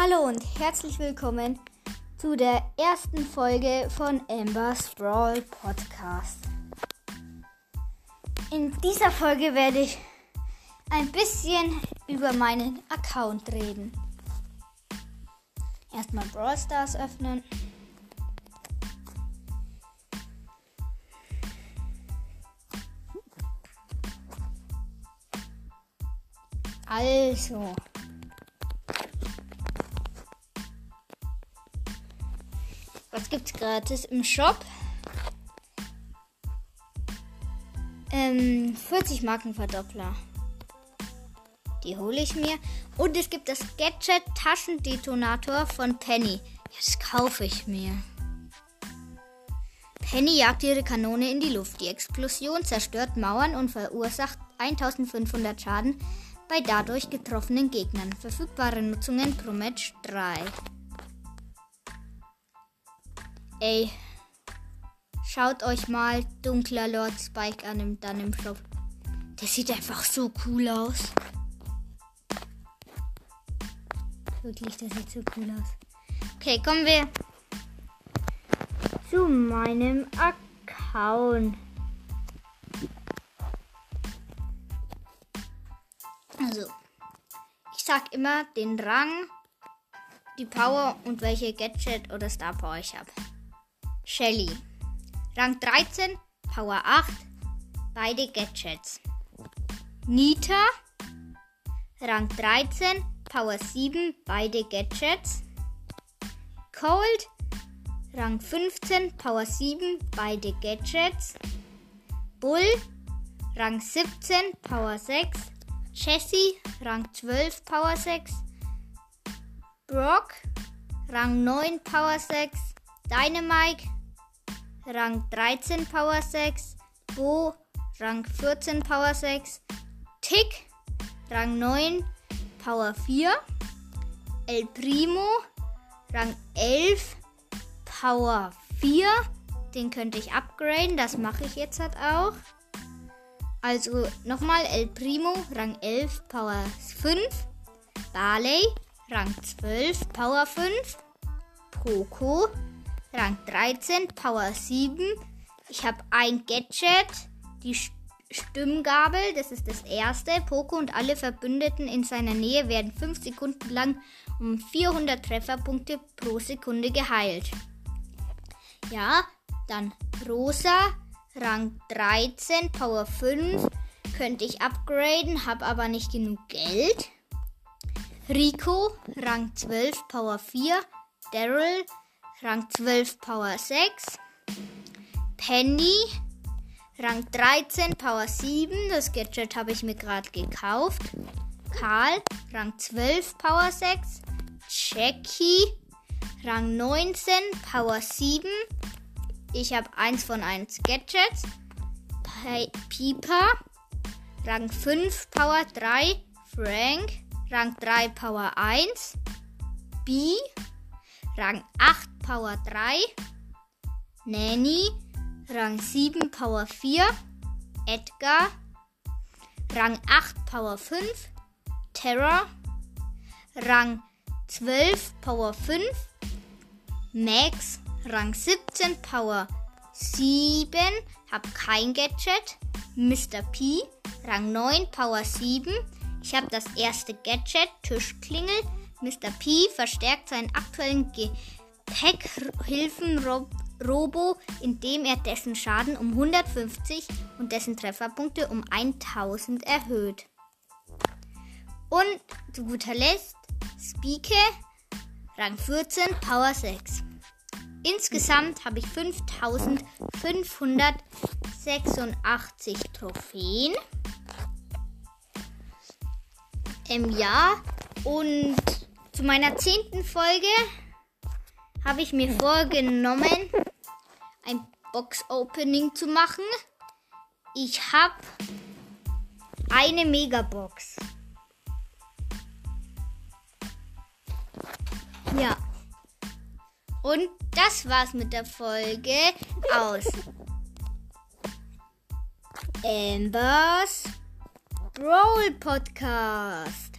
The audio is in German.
Hallo und herzlich willkommen zu der ersten Folge von Amber's Brawl Podcast. In dieser Folge werde ich ein bisschen über meinen Account reden. Erstmal Brawl Stars öffnen. Also, Was gibt's gratis im Shop? Ähm, 40 Markenverdoppler. Die hole ich mir. Und es gibt das Gadget Taschendetonator von Penny. Das kaufe ich mir. Penny jagt ihre Kanone in die Luft. Die Explosion zerstört Mauern und verursacht 1500 Schaden bei dadurch getroffenen Gegnern. Verfügbare Nutzungen pro Match 3. Ey, schaut euch mal dunkler Lord Spike an im, dann im Shop. Der sieht einfach so cool aus. Wirklich, der sieht so cool aus. Okay, kommen wir zu meinem Account. Also, ich sag immer den Rang, die Power und welche Gadget oder Star Power ich habe. Shelly. Rang 13, Power 8, beide Gadgets. Nita. Rang 13, Power 7, beide Gadgets. Cold. Rang 15, Power 7, beide Gadgets. Bull. Rang 17, Power 6. Jessie. Rang 12, Power 6. Brock. Rang 9, Power 6. Dynamite. Rang 13 Power 6, Bo Rang 14 Power 6, Tick Rang 9 Power 4, El Primo Rang 11 Power 4. Den könnte ich upgraden, das mache ich jetzt halt auch. Also nochmal El Primo Rang 11 Power 5, Barley Rang 12 Power 5, Poco Rang 13, Power 7. Ich habe ein Gadget, die Stimmgabel, das ist das erste. Poco und alle Verbündeten in seiner Nähe werden 5 Sekunden lang um 400 Trefferpunkte pro Sekunde geheilt. Ja, dann Rosa, Rang 13, Power 5. Könnte ich upgraden, habe aber nicht genug Geld. Rico, Rang 12, Power 4. Daryl, Rang 12 Power 6. Penny, Rang 13 Power 7. Das Gadget habe ich mir gerade gekauft. Karl, Rang 12 Power 6. Jackie, Rang 19 Power 7. Ich habe eins von 1 Gadgets. Piper, Rang 5 Power 3. Frank, Rang 3 Power 1. B, Rang 8 Power 3. Nanny, Rang 7 Power 4. Edgar, Rang 8 Power 5. Terra, Rang 12 Power 5. Max, Rang 17 Power 7. Hab kein Gadget. Mr. P, Rang 9 Power 7. Ich habe das erste Gadget, Tischklingel. Mr. P verstärkt seinen aktuellen Gepäckhilfen-Robo, indem er dessen Schaden um 150 und dessen Trefferpunkte um 1000 erhöht. Und zu guter Letzt Spike, Rang 14, Power 6. Insgesamt habe ich 5586 Trophäen im Jahr und zu meiner zehnten Folge habe ich mir vorgenommen, ein Box-Opening zu machen. Ich habe eine Megabox. Ja. Und das war's mit der Folge aus Ambers Brawl Podcast.